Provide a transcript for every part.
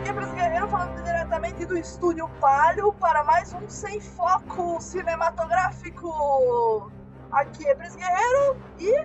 Aqui é Pras Guerreiro falando diretamente do Estúdio Palio para mais um Sem Foco Cinematográfico. Aqui é Pras Guerreiro e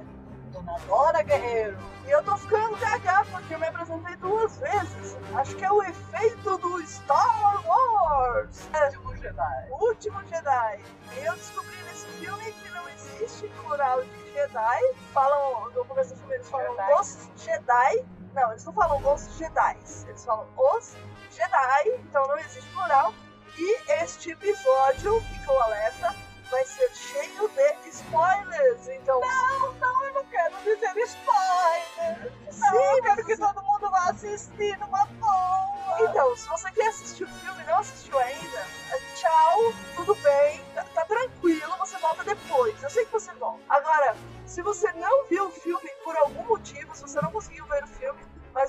Dona Dora Guerreiro. E eu tô ficando gaga porque eu me apresentei duas vezes. Acho que é o efeito do Star Wars. É, Último Jedi. Último Jedi. E eu descobri nesse filme que não existe plural de Jedi. Falam, no começo do filme eles falam Jedi. os Jedi. Não, eles não falam os Jedi. Eles falam os Jedi. Então não existe plural. E este episódio, fica o alerta, vai ser cheio de spoilers. Então, Não, não, eu não quero dizer spoiler. Não, Sim, eu quero que todo mundo vá assistir numa boa. Então, se você quer assistir o filme e não assistiu ainda, é, tchau, tudo bem, tá, tá tranquilo, você volta depois. Eu sei que você volta. Agora, se você não viu o filme por algum motivo, se você não conseguiu ver o filme,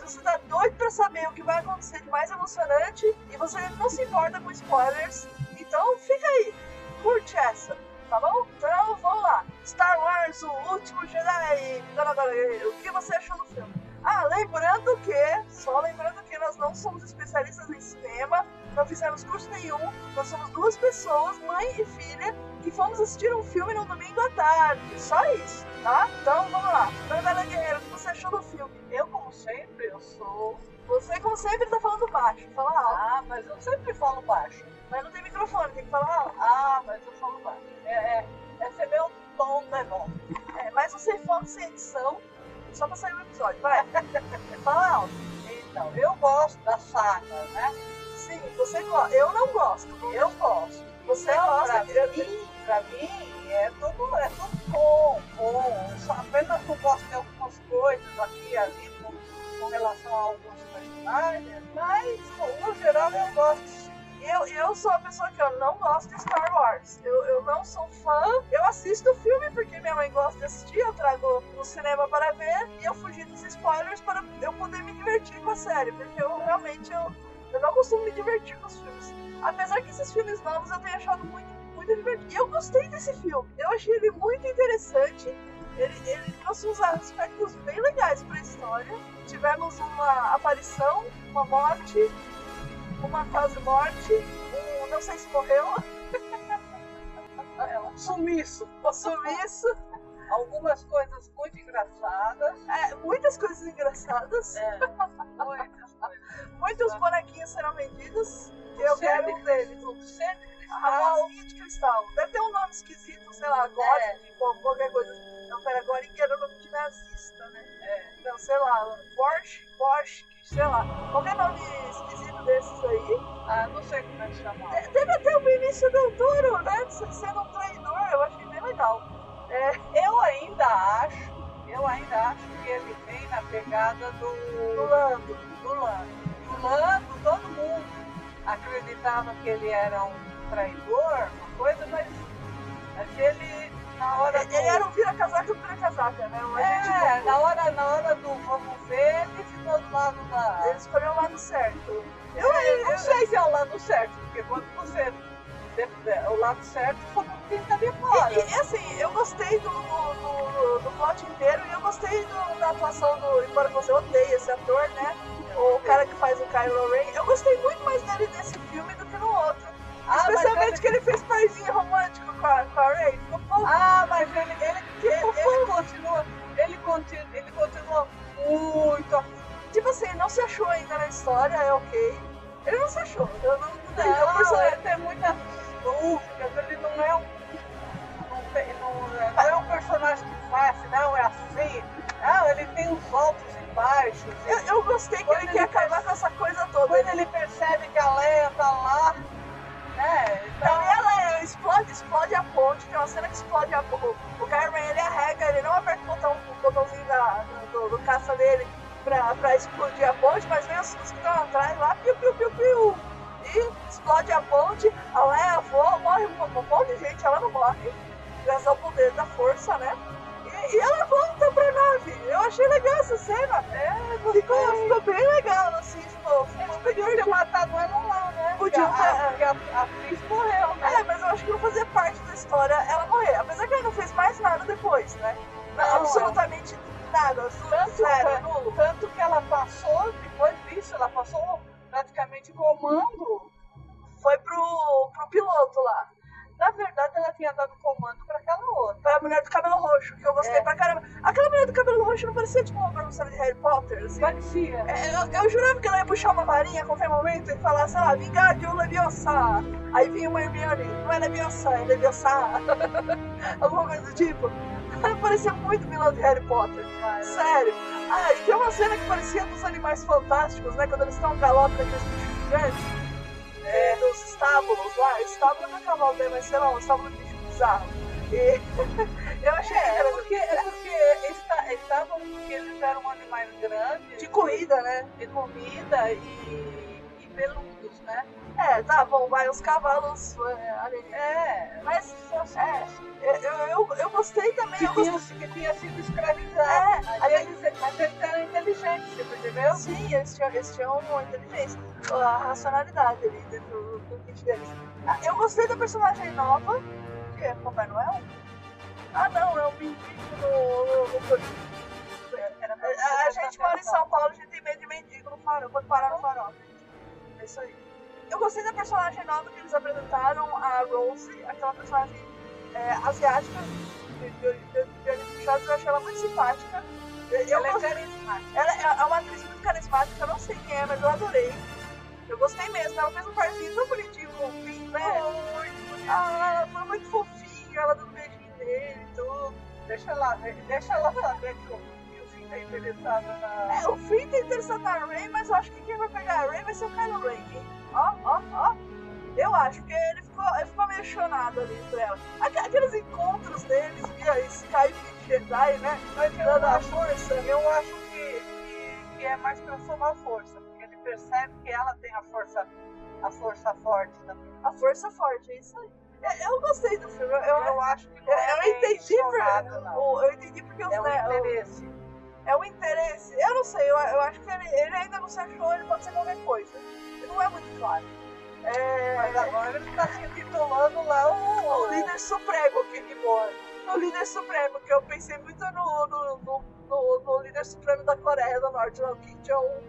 você tá doido pra saber o que vai acontecer de mais emocionante e você não se importa com spoilers, então fica aí, curte essa. Tá bom? Então vamos lá. Star Wars, o último Jedi. O que você achou do filme? Ah, lembrando que, só lembrando que nós não somos especialistas em cinema, não fizemos curso nenhum, nós somos duas pessoas, mãe e filha, que fomos assistir um filme no domingo à tarde. Só isso, tá? Então vamos lá. Dona Guerreiro, o que você achou do filme? Eu, como sempre, eu sou. Você, como sempre, tá falando baixo. Fala alto. Ah, mas eu sempre falo baixo. Mas não tem microfone, tem que falar alto. Ah, mas eu falo baixo. É, é, esse é meu tom de voz. É, mas você foca sem edição, só pra sair o episódio. Vai. Fala alto. Então, eu gosto da saga, né? Sim, você gosta. Eu não gosto. Eu gosto. Você Então, gosta. pra mim, pra mim, é tudo, é tudo bom, bom. Eu só apenas não gosto de algumas coisas aqui e ali com, relação a alguns personagens, mas no geral eu gosto. Eu, eu sou a pessoa que eu não gosto de Star Wars. Eu, eu não sou fã. Eu assisto o filme porque minha mãe gosta de assistir. Eu trago no cinema para ver. E eu fugi dos spoilers para eu poder me divertir com a série. Porque eu realmente eu, eu não costumo me divertir com os filmes. Apesar que esses filmes novos eu tenho achado muito, muito divertido. E eu gostei desse filme. Eu achei ele muito interessante. Ele, ele trouxe uns aspectos bem legais para a história. Tivemos uma aparição, uma morte, uma quase morte, um não sei se morreu, É um sumiço. um sumiço, Algumas coisas muito engraçadas. é, muitas coisas engraçadas, É, muitas coisas. muitos bonequinhos serão vendidos eu quero um deles. Você de A cristal. rosinha de cristal. Deve ter um nome esquisito, sei lá, Goric, É. qual- qualquer coisa. Não, pera, Goric era o nome de nazista, né? É, Não, sei lá, Porsche, Porsche, sei lá. Qualquer nome esquisito desses aí. ah, não sei como é que chama. De- Teve até o Vinícius Del Toro, né? Sendo um traidor, eu achei bem legal. É, Eu ainda acho, eu ainda acho que ele vem na pegada do, do Lando. do Lando. E o Lando, todo mundo acreditava que ele era um traidor, uma coisa, mas aquele na hora do. Ele era um vira-casaca vira-casaca, né? Um agente É, duplo. na hora, na hora do vamos ver, ele ficou do lado da. Ele escolheu o lado certo. Eu, eu não sei se é o lado certo, porque quando você. O lado certo foi pinta de fora. E, e, assim, eu gostei do, do, do, do plot inteiro e eu gostei do- da atuação do. Embora você odeie esse ator, né? O cara que faz o Kylo Ren. Eu gostei muito mais dele nesse filme Ah, Especialmente ele- que ele fez parzinho romântico com a, com a Rey. Ficou fofo. Ah, mas ele, ele, ele, ele continua, ele continua, ele continua muito Tipo assim, não se achou ainda na história, é ok. Ele não se achou. Eu não, não, Não, não, personagem. ele tem muitas dúvidas, ele não é um. Não, não é- não é um personagem que faz, não, é assim. Não, ele tem os altos e baixos. Eu, eu gostei que ele ele quer acabar com essa coisa toda. Quando ele percebe que a Leia tá lá, né? Então, Pra mim ela é, explode, explode explode a o, o Ren, ele arrega, ele não aperta o, botão, o botãozinho da, do, do caça dele pra, pra explodir a ponte, mas vem os, os que estão atrás lá, piu, piu, piu, piu. E explode a ponte, a Leia voa, morre um, monte de gente, ela não morre, graças ao poder da força, né? E, e ela volta pra nave. Eu achei legal essa cena. É, Ficou, ficou bem legal, assim, ficou, ficou bem Podia ter matado ela lá, né? Podia Porque ter- a, porque a, a atriz morreu, né? É, eu acho que não fazia parte da história ela morrer. Apesar que ela não fez mais nada depois, né? Não, Absolutamente nada. Tanto, Zero, tanto que ela passou, depois disso, ela passou praticamente comando. Foi pro, pro piloto lá. Na verdade, ela tinha dado mulher do cabelo roxo, que eu gostei É. pra caramba. Aquela mulher do cabelo roxo não parecia tipo uma professora de Harry Potter, assim. Parecia. É, Eu, eu jurava que ela ia puxar uma varinha a qualquer momento e falar, sei lá, Vingardium Leviosa. Aí vinha uma Hermione, não é Leviosa, é Leviosa. Alguma coisa do tipo. Parecia muito vilã de Harry Potter. Sério. Ah, e tem uma cena que parecia dos animais fantásticos, né? Quando eles estão galope daqueles bichos gigantes. É, nos estábulos lá. Estábulo não é cavalo, né? Mas sei lá, um estábulo de bicho bizarro. E eu achei É, é porque, é porque esta- estavam porque eles eram animais grandes, de corrida, né? de comida e, e peludos, né? É, tá bom, vai os cavalos é, ali. É, Mas É. eu, eu, eu gostei também. que, Eu tinha, gostei. que tinha sido escravizado. É, mas, ali- eles, mas eles eram inteligentes, você percebeu? Sim, eles tinham, eles tinham uma inteligência, a racionalidade ali dentro do, do kit deles. Ah, Eu gostei da personagem nova, que é Papai Noel. Ah, não, é o mendigo no. pra A, a gente mora em São Paulo, a gente tem medo de mendigo no farol, quando parar no farol. É isso aí. Eu gostei da personagem nova que eles apresentaram, a Rose, aquela personagem é, asiática de, de, de, de olhos puxados, eu achei ela muito simpática. Eu, eu Ela é carismática. ela é é uma atriz muito carismática, eu não sei quem é, mas eu adorei. Eu gostei mesmo, ela fez um parzinho tão bonitinho com o Finn, né? Ah, foi muito fofinho, ela dando um beijinho nele e tudo. Deixa ela, ver- deixa ela saber que o, que o Finn tá interessado na. É, o Finn tá interessado na Ray, mas eu acho que quem vai pegar a Ray vai ser o Kylo Ren, hein? Ó, ó, ó. Eu acho, porque ele ficou, ele ficou meio chonado ali por ela. Aqu- Aqueles encontros deles via Skype Jedi, né? Mas eu Dando a acho, força. eu acho que, que, que é mais pra somar força, porque ele percebe que ela tem a força, a força forte também. A força forte, é isso aí. É, Eu gostei do filme. Eu, eu, acho que não eu, é eu bem entendi por, o- eu entendi porque os É um né, o- interesse. é um interesse. Eu não sei, eu, eu acho que ele, ele ainda não se achou, ele pode ser qualquer coisa. Não é muito claro. É, Mas agora ele tá se intitulando lá o, o líder supremo, Kid Boy. o líder supremo, que eu pensei muito no, no, no, no- no líder supremo da Coreia do Norte, lá, o Kim Jong-un.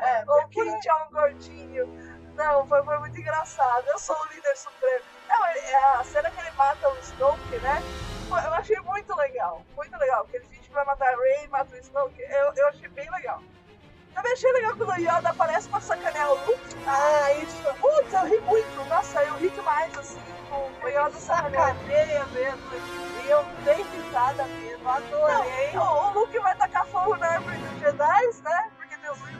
É, o Kim Jong gordinho. Não, foi, foi muito engraçado. Eu sou o líder supremo. Não, ele- é a cena que ele mata o Snoke, né? Eu achei muito legal. Muito legal. Que ele finge que vai matar a Rey, mata o Snoke. Eu, eu achei bem legal. Também achei legal quando o Yoda aparece pra sacanear o Luke. Ah, isso. Putz, eu ri muito. Nossa, eu ri demais, assim, com o Yoda. Sacaneia mesmo. E eu dei risada mesmo. Adorei. Não, o Luke vai tacar fogo na árvore dos Jedi, né?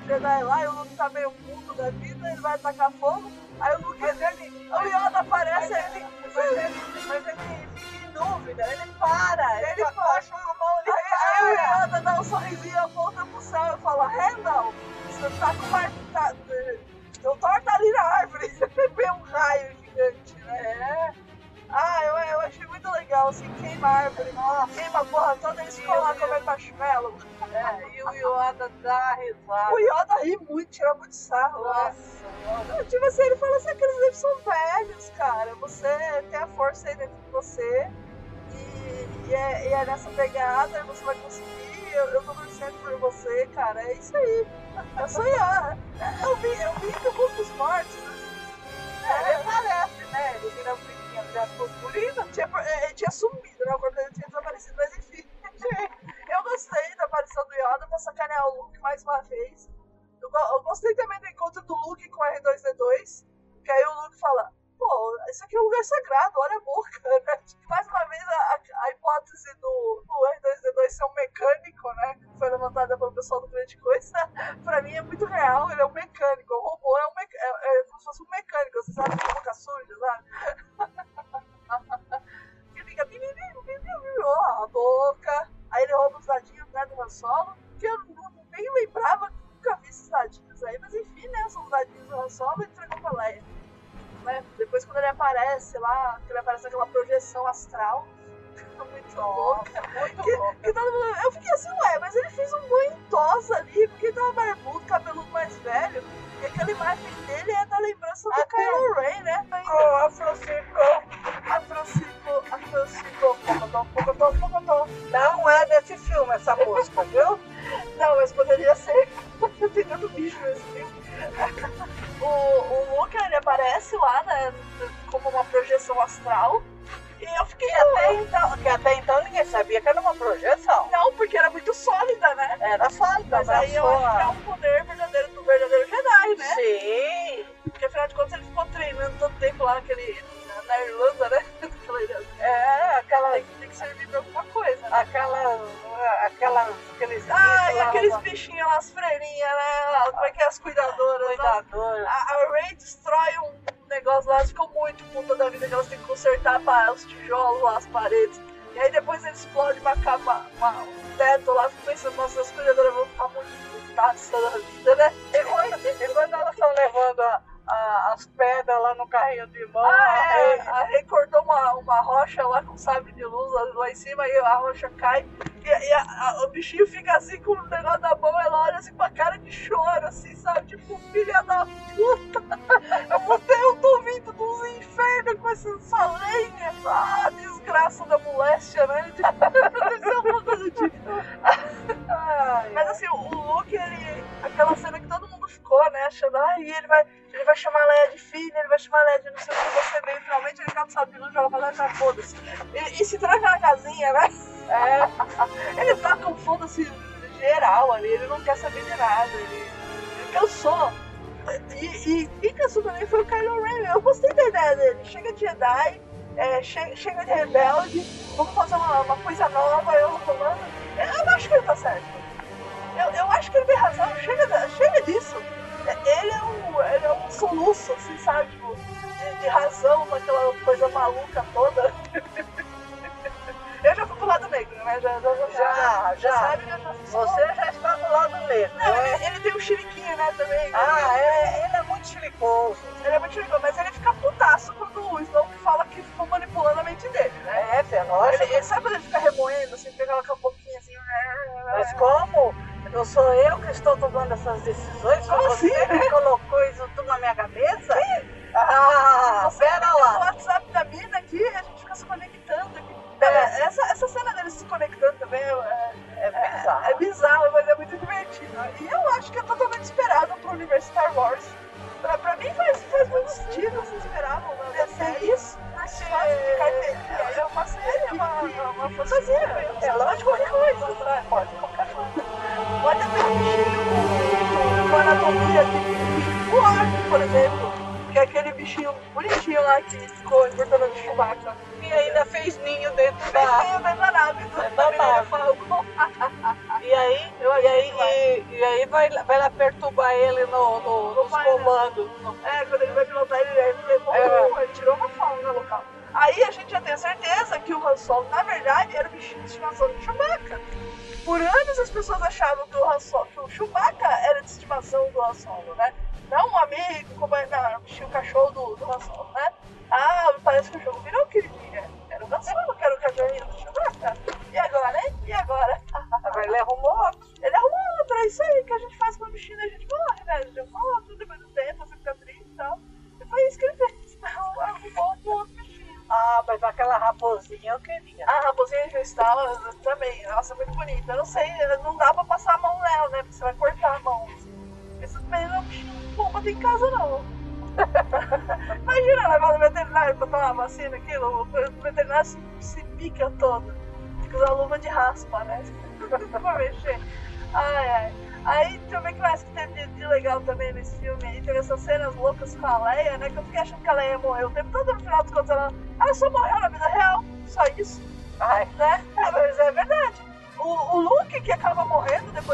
Jedi lá e o Luke tá meio puto da vida, ele vai tacar fogo. Aí o Luke, Mas ele, o Yoda aparece ele, ele. mas ele, mas ele fica em dúvida. Ele para. Ele, Ele baixa a mão, ele Aí, aí o. Yoda dá um sorrisinho, aponta pro céu e fala, Randall, você tá com uma... Tá, o Thor tá ali na árvore. Vê um raio gigante, né? Ah, eu, eu achei muito legal, assim, queima a árvore, queima a porra toda, eles lá comendo marshmallow. É, e o Yoda dá risada. O Yoda ri muito, tira muito sarro, né? Nossa, Tipo assim, ele fala assim, aqueles livros são velhos, cara. Você tem a força aí dentro de você. E, e é, e é nessa pegada, você vai conseguir. Eu, eu tô torcendo por você, cara. É isso aí. Eu sou Yoda. Eu vi, eu vi do Mundo dos Mortos. É, ele parece, né? Ele vira bonitinho, já purpurina. Tinha, é, ele tinha sumido, né? O corpo dele tinha desaparecido, mas enfim. Gostei da aparição do Yoda pra sacanear o Luke mais uma vez. Eu, eu gostei também do encontro do Luke com o R2D2, que aí o Luke fala, pô, isso aqui é um lugar sagrado, olha a boca, né? Mais uma vez a, a- hipótese do, do R2D2 ser um mecânico, né? Foi levantada pelo pessoal do Grande Coisa, pra mim é muito real, ele é um viu? Não, mas poderia ser. Tem tanto bicho nesse filme. O, o Luke, ele aparece lá, né, como uma projeção astral. E eu fiquei Que até, então, que até então ninguém sabia que era uma projeção. Não, porque era muito sólida, né? Era sólida, Mas aí eu acho que é um poder verdadeiro do verdadeiro Jedi, né? Sim. Porque afinal de contas ele ficou treinando todo tempo lá naquele, na, Irlanda, né? Ilha. É, aquela, Tem, que- tem que servir pra alguma coisa, né? aquela, aquela, aqueles e lá, aqueles uma bichinhos lá, as freirinhas, né? Como é que é? As cuidadoras. né? cuidadora. A, a Ray destrói um negócio lá, ficam muito puta da vida que elas têm que consertar pá, os tijolos lá, as paredes. E aí depois ele explode uma capa, uma- um teto lá, fico pensando, nossa, as cuidadoras vão ficar muito putaça da vida, né? E quando, e quando elas estão levando a- a- as pedras lá no carrinho de mão, Ah, é, a Ray cortou uma, uma rocha lá com sabre de luz lá, lá em cima e a rocha cai. A- a- o bichinho fica assim com o negócio na mão, ela olha assim com a cara de choro, assim, sabe? Tipo, filha da puta, eu, vou ter, eu tô vindo dos infernos com essa, lenha. Ah, desgraça da moléstia, né? Ser alguma coisa do tipo. Mas assim, o, o Luke, ele. Aquela cena que todo mundo ficou, né? Achando, ai, ele vai, ele vai chamar a Leia de filha, ele vai chamar a Leia de não sei o que, você veio, finalmente ele cata o sabre de luz, joga pra lá e já foda-se. E, e se tranca na casinha, né? É, ele tá com foda-se geral ali, ele não quer saber de nada, ele, ele cansou. E, e quem cansou também foi o Kylo Ren. Eu gostei da ideia dele. Chega de Jedi, é, che- chega de rebelde, vamos fazer uma, uma coisa nova, eu comando. Eu acho que ele tá certo. Eu, eu acho que ele tem razão, chega, chega disso. É, Ele é um, ele é um soluço, assim, sabe? Tipo, de, de razão naquela coisa maluca toda. Eu já né? Já, eu Você já está do lado negro, Não, né? ele, ele tem um chiliquinho, né, também. Ah, é, ele é muito chilicoso. Ele é muito chiliquinho, mas ele fica putaço quando o Snoke fala que ficou manipulando a mente dele, né? É, é lógico. Ele, ele sabe quando ele fica remoendo, assim, pega aquela boquinha assim. Mas como não sou eu que estou tomando essas decisões, Como você assim? que colocou exemplo. Que é aquele bichinho bonitinho lá que ficou importando de Chewbacca. E ainda fez ninho dentro Fez da. meio dentro da nave do da nave. Falcon. E aí, Eu e aí, e, e aí vai, vai lá perturbar ele no, no, No nos comandos. É, quando ele vai pilotar, ele, ele É. ele tirou uma fauna local. Aí a gente já tem a certeza que o Han Solo, na verdade, era o bichinho de estimação do Chewbacca. Por anos as pessoas achavam que o, Han Solo, que o Chewbacca era de estimação do Han Solo, né? Não um amigo, como é, não, era o bichinho cachorro do, do Han Solo, né? Ah, parece que o jogo virou o que ele tinha. Era o Han Solo, que era o cachorrinho do Chewbacca. E agora, hein? E agora? Agora ele arrumou outro. Ele arrumou outro, é isso aí que a gente faz com o bichinho, a gente morre, né? A gente outro depois do tempo, você fica triste e tal. E foi isso que ele fez. Arrumou um outro bichinho. Ah, mas aquela raposinha eu queria. A raposinha cristal também, nossa, muito bonita. Eu não sei, não dá pra passar a mão nela, né? Porque você vai cortar a mão. Em casa, não. Imagina levar no veterinário pra tomar uma vacina, aquilo, o veterinário se, se pica todo. Tem que usar luva de raspa, né? pra mexer. Ai, ai. Aí, deixa eu ver o que mais que teve de, de legal também nesse filme. Aí teve essas cenas loucas com a Leia, né? Que eu fiquei achando que a Leia morreu o tempo todo, no final dos contos ela, ela só morreu na vida real. Só isso Ai, né? É, mas é verdade. O, o Luke que acaba morrendo depois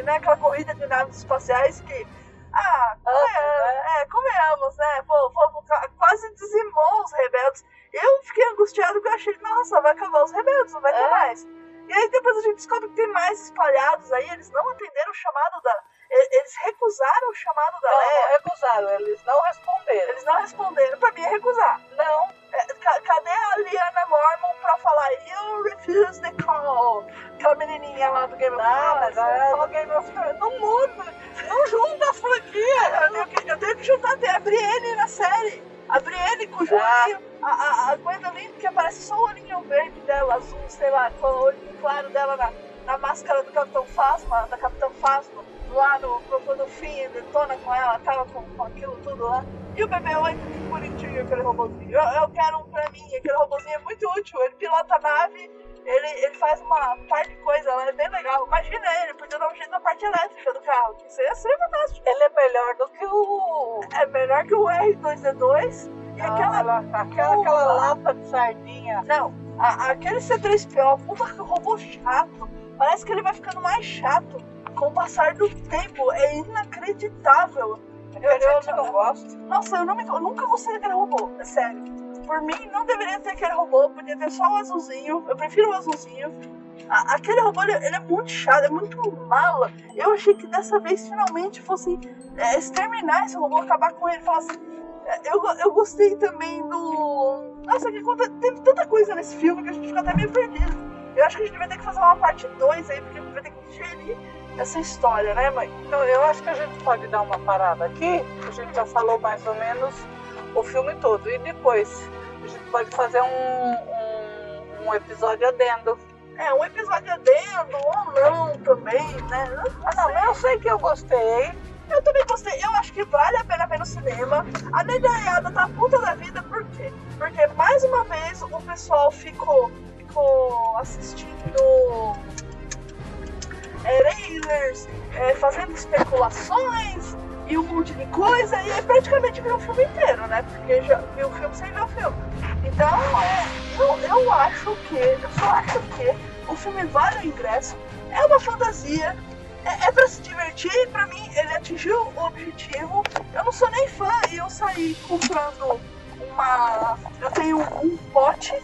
nave, né? Aquela corrida de naves espaciais que. Ah, convenhamos, é, convenhamos, né? Pô, pô, quase dizimou os rebeldes. Eu fiquei angustiado porque eu achei, nossa, vai acabar os rebeldes, não vai ter É. mais. E aí depois a gente descobre que tem mais espalhados aí, eles não atenderam o chamado da. Eles recusaram o chamado da Não, Leia. não recusaram, eles não responderam. Eles não responderam. Pra mim é recusar. Não, É, ca- cadê a Liana Mormon pra falar You refuse the call? Aquela menininha lá do Game of não, Thrones. é só Game of Thrones. Não muda, não junta as franquias. Eu tenho, que, eu tenho que juntar, tem a Brienne na série. A Brienne com o Ah. joelhinho. A, a, a Gwendolyn, que aparece só o olhinho verde dela, azul, sei lá, com o olhinho claro dela na, na máscara do Capitão Fasma, da Capitão Fasma. Lá no, no fim, detona com ela, acaba com, com aquilo tudo lá. E o bebê, oi, que bonitinho aquele robôzinho. Eu, eu quero um pra mim, aquele robôzinho é muito útil. Ele pilota a nave, ele, ele faz uma parte de coisa lá, é bem legal. Imagina ele, podia dar um jeito na parte elétrica do carro, que seria, seria fantástico. Ele é melhor do que o. É melhor que o R2D2 e Não, aquela. ela- aquela, aquela lata de sardinha. Não, a- aquele C3PO, puta que robô chato. Parece que ele vai ficando mais chato com o passar do tempo. É inacreditável. Eu, eu não gosto. Nossa, eu, não me- eu nunca gostei daquele robô, é sério. Por mim, não deveria ter aquele robô, podia ter só o azulzinho. Eu prefiro o azulzinho. A- aquele robô, ele, ele é muito chato, é muito mala. Eu achei que dessa vez, finalmente, fosse é, exterminar esse robô, acabar com ele. Falar assim. é, Eu, eu gostei também do. Nossa, que conta, teve tanta coisa nesse filme que a gente fica até meio perdido. Eu acho que a gente vai ter que fazer uma parte 2 aí, porque a gente vai ter que digerir essa história, né, mãe? Então, eu acho que a gente pode dar uma parada aqui. A gente já falou mais ou menos o filme todo. E depois gente pode fazer um, um, um episódio adendo. É, um episódio adendo ou não também, né? Não Ah, não, eu sei que eu gostei. Eu também gostei. Eu acho que vale a pena ver no cinema. A negaiada tá puta da vida, por quê? Porque mais uma vez o pessoal ficou, ficou assistindo é, trailers, é, fazendo especulações e um monte de coisa, e aí praticamente viu o filme inteiro, né? Porque já viu o filme sem ver o filme. Então, é, eu, eu acho que, eu só acho que o filme vale o ingresso, é uma fantasia, é, é pra se divertir, pra mim ele atingiu o objetivo. Eu não sou nem fã e eu saí comprando uma. Eu tenho um pote.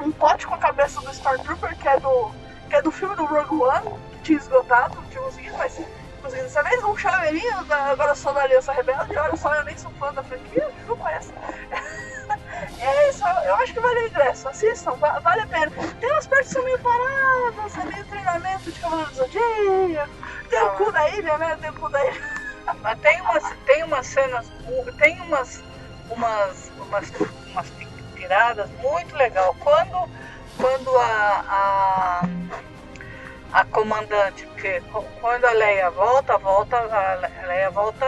Um pote com a cabeça do Stormtrooper, que é do. que é do filme do Rogue One, que tinha esgotado, tinha conseguido, mas consegui dessa vez, um chaveirinho da agora sou da Aliança Rebelde, olha só, eu nem sou fã da franquia, não conhece. É isso, eu acho que vale o ingresso, assistam, va- vale a pena. Tem umas partes que são meio paradas, é meio treinamento de Cavaleiro do Zodíaco, tem o cu da ilha, né? Tem o cu da ilha. Mas tem umas, tem umas cenas, tem umas, umas, umas, umas ti- tiradas muito legal. Quando, quando a, a, a comandante, porque quando a Leia volta, volta, a Le- Leia volta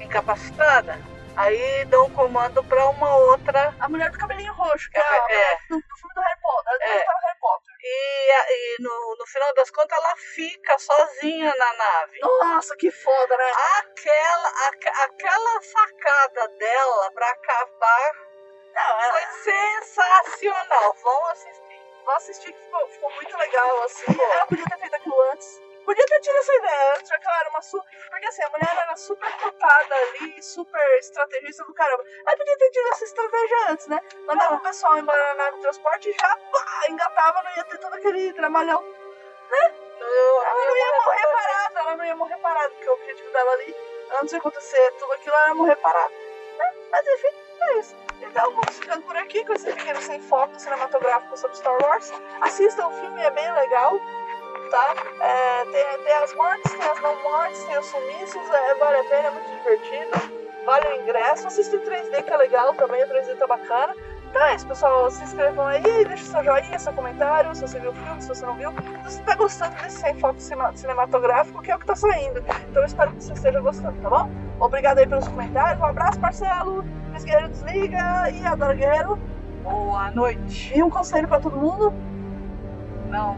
incapacitada. Aí dão um comando para uma outra. A mulher do cabelinho roxo, que é, a É, do, do filme do Harry Potter. É. no Harry Potter. e, a- e no, no final das contas ela fica sozinha na nave. Nossa, que foda, né? Aquela, aque- aquela sacada dela para acabar Não, ela, Foi sensacional. Vão assistir. Eu assisti que ficou, ficou muito legal, assim. Ela podia ter feito aquilo antes. Podia ter tido essa ideia antes, já que ela era uma super. Porque assim, a mulher era super cotada ali, super estrategista do caramba. Ela podia ter tido essa estratégia antes, né? Mandava o pessoal embora na nave de transporte e já pá, engatava, não ia ter todo aquele trabalhão. Eu, Ela não ia morrer parada, ela não ia morrer parada, porque o objetivo dela ali, antes de acontecer tudo aquilo, era morrer parada. Né? Mas enfim, é isso. Então vamos ficando por aqui com esse pequeno sem foco cinematográfico sobre Star Wars. Assistam o filme, é bem legal. Tá? É, tem, tem as mortes, tem as não mortes, tem os sumiços, é, vale a pena, é muito divertido. Vale o ingresso, assista em 3D que é legal também, o 3D tá bacana. Então é isso, pessoal. Se inscrevam aí, deixa seu joinha, seu comentário, se você viu o filme, se você não viu. Se você tá gostando desse sem foco cinematográfico, que é o que tá saindo. Então eu espero que você esteja gostando, tá bom? Obrigado aí pelos comentários. Um abraço, Marcelo. Luiz Guerreiro desliga e Adoro Guerreiro. Boa noite. E um conselho pra todo mundo. Não.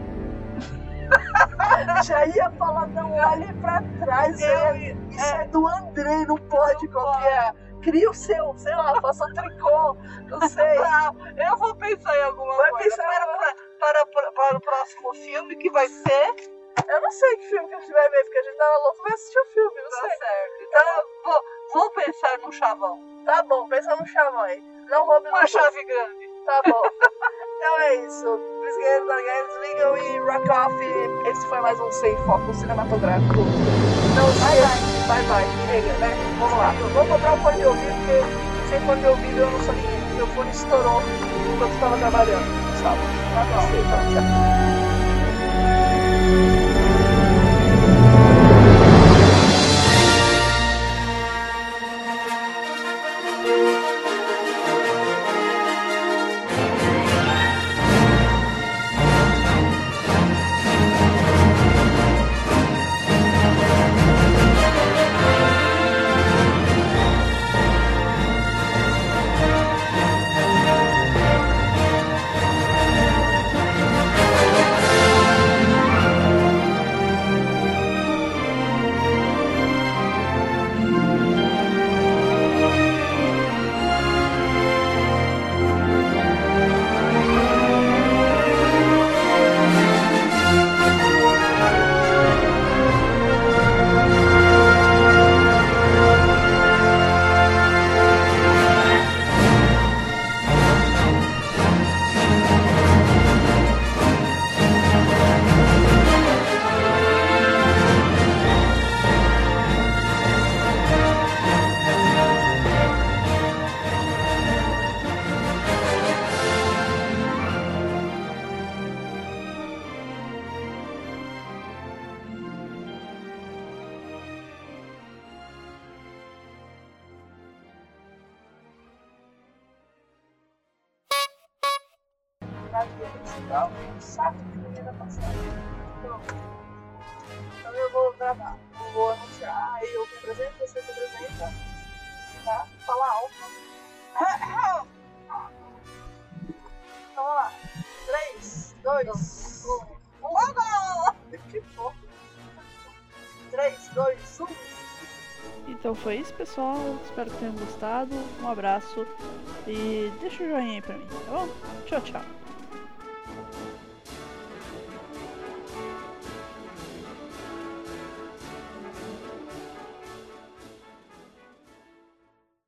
Já ia falar, não olhe pra trás. Eu é, isso é, do André, não pode copiar. Cria o seu, sei lá, faça um tricô, não sei. Não, eu vou pensar em alguma Vai coisa pensar para, para, para, para o próximo filme que vai ser. Eu não sei que filme que a gente vai ver, porque a gente tá louco vai assistir o filme, não Tá sei. certo. Então eu vou, vou pensar no chavão. Tá bom, pensa no chavão aí. Não roube Uma chave grande. Tá bom. é isso. Brisgueiro, desligam e rock off. Esse foi mais um Sem Foco Cinematográfico. Não esqueça. Bye bye. Chega, né? Vamos lá. Eu vou comprar o fone de ouvido, porque sem fone de ouvido eu não ninguém. Meu fone estourou enquanto estava trabalhando. Sabe? Tá bom. Então, tchau. Tal, um saco de comida passada. Então, então eu vou gravar, eu vou anunciar, aí eu me apresento, você se apresenta, tá? Fala alto. Então vamos lá. 3, 2, 1. Logo! Que fofo. 3, 2, 1. Então foi isso, pessoal. Espero que tenham gostado. Um abraço e deixa o joinha aí pra mim, tá bom? Tchau, tchau.